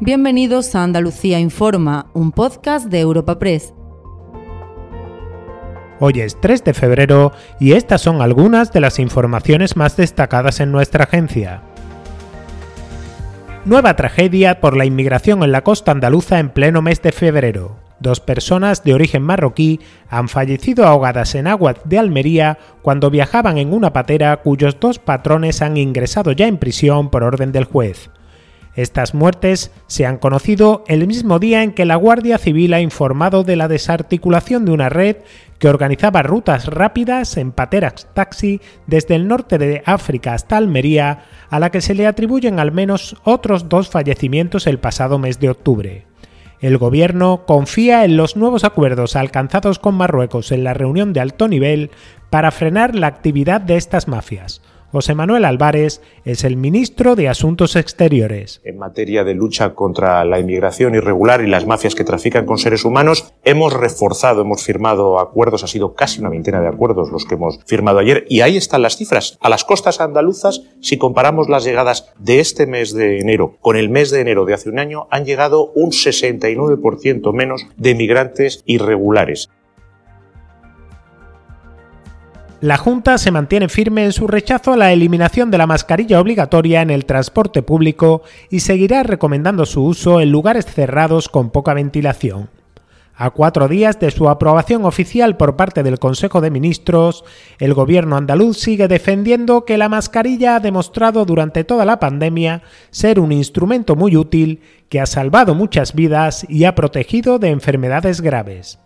Bienvenidos a Andalucía Informa, un podcast de Europa Press. Hoy es 3 de febrero y estas son algunas de las informaciones más destacadas en nuestra agencia. Nueva tragedia por la inmigración en la costa andaluza en pleno mes de febrero. Dos personas de origen marroquí han fallecido ahogadas en aguas de Almería cuando viajaban en una patera cuyos dos patrones han ingresado ya en prisión por orden del juez. Estas muertes se han conocido el mismo día en que la Guardia Civil ha informado de la desarticulación de una red que organizaba rutas rápidas en pateras taxi desde el norte de África hasta Almería, a la que se le atribuyen al menos otros dos fallecimientos el pasado mes de octubre. El gobierno confía en los nuevos acuerdos alcanzados con Marruecos en la reunión de alto nivel para frenar la actividad de estas mafias. José Manuel Álvarez es el ministro de Asuntos Exteriores. En materia de lucha contra la inmigración irregular y las mafias que trafican con seres humanos, hemos reforzado, hemos firmado acuerdos, ha sido casi una veintena de acuerdos los que hemos firmado ayer, y ahí están las cifras. A las costas andaluzas, si comparamos las llegadas de este mes de enero con el mes de enero de hace un año, han llegado un 69% menos de migrantes irregulares. La Junta se mantiene firme en su rechazo a la eliminación de la mascarilla obligatoria en el transporte público y seguirá recomendando su uso en lugares cerrados con poca ventilación. A cuatro días de su aprobación oficial por parte del Consejo de Ministros, el gobierno andaluz sigue defendiendo que la mascarilla ha demostrado durante toda la pandemia ser un instrumento muy útil que ha salvado muchas vidas y ha protegido de enfermedades graves.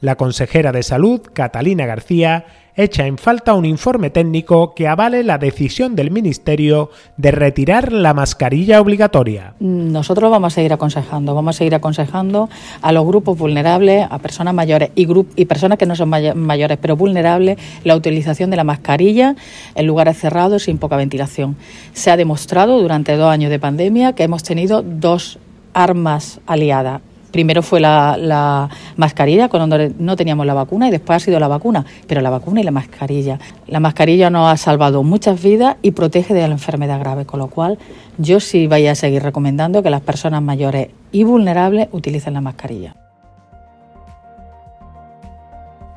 La consejera de Salud, Catalina García, echa en falta un informe técnico que avale la decisión del Ministerio de retirar la mascarilla obligatoria. Nosotros vamos a seguir aconsejando, vamos a seguir aconsejando a los grupos vulnerables, a personas mayores y, personas que no son mayores pero vulnerables, la utilización de la mascarilla en lugares cerrados sin poca ventilación. Se ha demostrado durante dos años de pandemia que hemos tenido dos armas aliadas Primero fue la, mascarilla, cuando no teníamos la vacuna, y después ha sido la vacuna, pero la vacuna y la mascarilla. La mascarilla nos ha salvado muchas vidas y protege de la enfermedad grave, con lo cual yo sí voy a seguir recomendando que las personas mayores y vulnerables utilicen la mascarilla.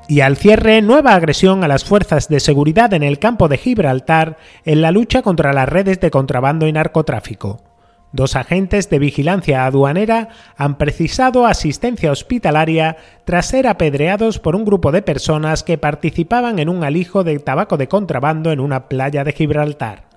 Y al cierre, nueva agresión a las fuerzas de seguridad en el campo de Gibraltar en la lucha contra las redes de contrabando y narcotráfico. Dos agentes de vigilancia aduanera han precisado asistencia hospitalaria tras ser apedreados por un grupo de personas que participaban en un alijo de tabaco de contrabando en una playa de Gibraltar.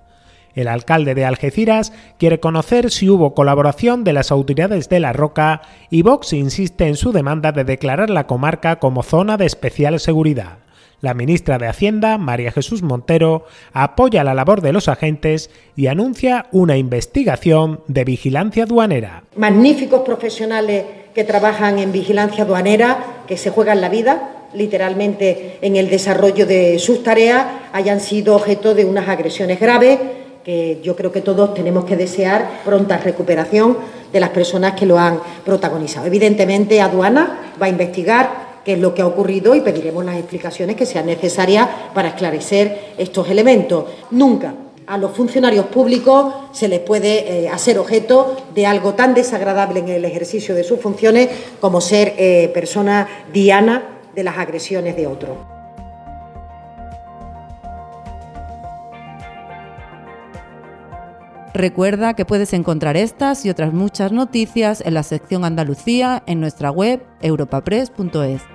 El alcalde de Algeciras quiere conocer si hubo colaboración de las autoridades de La Roca y Vox insiste en su demanda de declarar la comarca como zona de especial seguridad. La ministra de Hacienda, María Jesús Montero, apoya la labor de los agentes y anuncia una investigación de vigilancia aduanera. Magníficos profesionales que trabajan en vigilancia aduanera, que se juegan la vida, literalmente en el desarrollo de sus tareas, hayan sido objeto de unas agresiones graves que yo creo que todos tenemos que desear pronta recuperación de las personas que lo han protagonizado. Evidentemente, aduana va a investigar qué es lo que ha ocurrido y pediremos las explicaciones que sean necesarias para esclarecer estos elementos. Nunca a los funcionarios públicos se les puede eh, hacer objeto de algo tan desagradable en el ejercicio de sus funciones como ser eh, persona diana de las agresiones de otro. Recuerda que puedes encontrar estas y otras muchas noticias en la sección Andalucía en nuestra web europapress.es.